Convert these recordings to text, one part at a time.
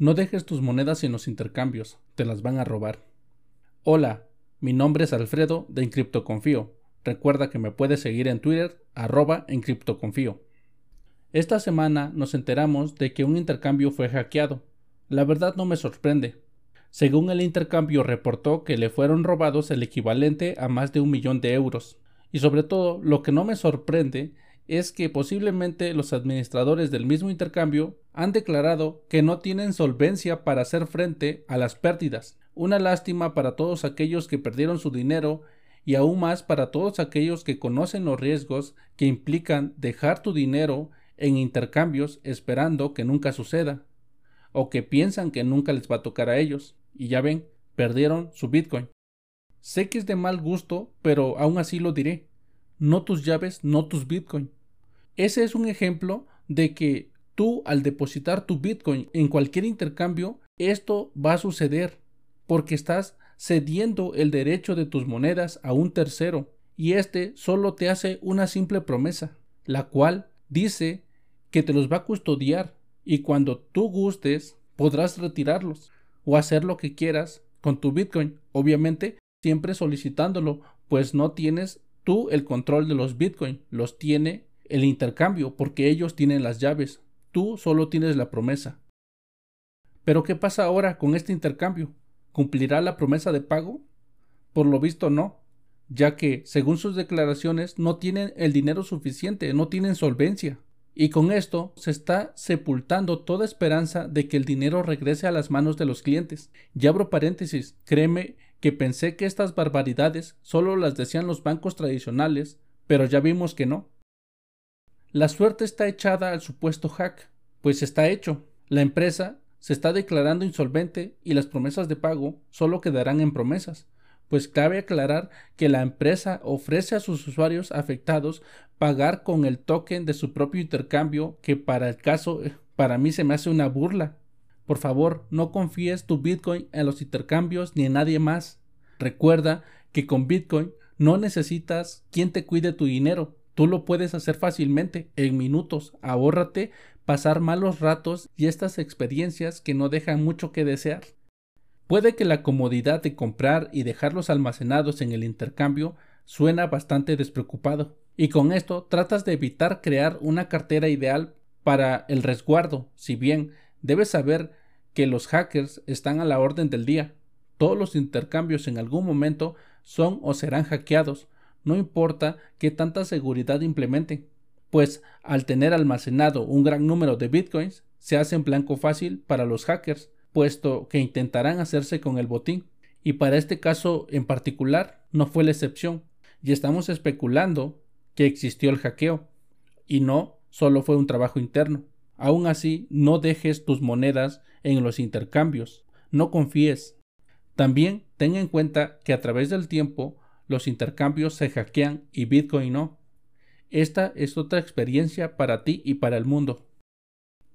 No dejes tus monedas en los intercambios, te las van a robar. Hola, mi nombre es Alfredo de Encriptoconfío. Recuerda que me puedes seguir en Twitter, arroba Encriptoconfío. Esta semana nos enteramos de que un intercambio fue hackeado. La verdad no me sorprende. Según el intercambio reportó que le fueron robados el equivalente a más de un millón de euros. Y sobre todo, lo que no me sorprende es que posiblemente los administradores del mismo intercambio han declarado que no tienen solvencia para hacer frente a las pérdidas. Una lástima para todos aquellos que perdieron su dinero y aún más para todos aquellos que conocen los riesgos que implican dejar tu dinero en intercambios esperando que nunca suceda o que piensan que nunca les va a tocar a ellos y ya ven, perdieron su Bitcoin. Sé que es de mal gusto, pero aún así lo diré. No tus llaves, no tus Bitcoin. Ese es un ejemplo de que tú al depositar tu Bitcoin en cualquier intercambio, esto va a suceder porque estás cediendo el derecho de tus monedas a un tercero y este solo te hace una simple promesa, la cual dice que te los va a custodiar y cuando tú gustes podrás retirarlos o hacer lo que quieras con tu Bitcoin, obviamente siempre solicitándolo, pues no tienes tú el control de los Bitcoin, los tiene el intercambio, porque ellos tienen las llaves, tú solo tienes la promesa. Pero ¿qué pasa ahora con este intercambio? ¿Cumplirá la promesa de pago? Por lo visto no, ya que, según sus declaraciones, no tienen el dinero suficiente, no tienen solvencia. Y con esto se está sepultando toda esperanza de que el dinero regrese a las manos de los clientes. Y abro paréntesis, créeme que pensé que estas barbaridades solo las decían los bancos tradicionales, pero ya vimos que no. La suerte está echada al supuesto hack, pues está hecho. La empresa se está declarando insolvente y las promesas de pago solo quedarán en promesas, pues cabe aclarar que la empresa ofrece a sus usuarios afectados pagar con el token de su propio intercambio que para el caso para mí se me hace una burla. Por favor, no confíes tu Bitcoin en los intercambios ni en nadie más. Recuerda que con Bitcoin no necesitas quien te cuide tu dinero, Tú lo puedes hacer fácilmente, en minutos. Ahórrate pasar malos ratos y estas experiencias que no dejan mucho que desear. Puede que la comodidad de comprar y dejarlos almacenados en el intercambio suena bastante despreocupado, y con esto tratas de evitar crear una cartera ideal para el resguardo, si bien debes saber que los hackers están a la orden del día. Todos los intercambios en algún momento son o serán hackeados, no importa qué tanta seguridad implementen, pues al tener almacenado un gran número de bitcoins, se hace en blanco fácil para los hackers, puesto que intentarán hacerse con el botín. Y para este caso en particular no fue la excepción, y estamos especulando que existió el hackeo, y no solo fue un trabajo interno. Aún así, no dejes tus monedas en los intercambios, no confíes. También ten en cuenta que a través del tiempo los intercambios se hackean y Bitcoin no. Esta es otra experiencia para ti y para el mundo.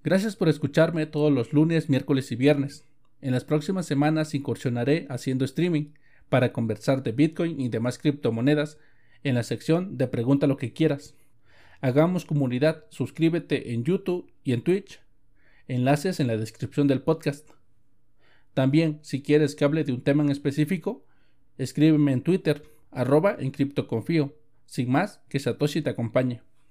Gracias por escucharme todos los lunes, miércoles y viernes. En las próximas semanas incursionaré haciendo streaming para conversar de Bitcoin y demás criptomonedas en la sección de Pregunta lo que quieras. Hagamos comunidad, suscríbete en YouTube y en Twitch. Enlaces en la descripción del podcast. También, si quieres que hable de un tema en específico, escríbeme en Twitter arroba en criptoconfío. Sin más, que Satoshi te acompañe.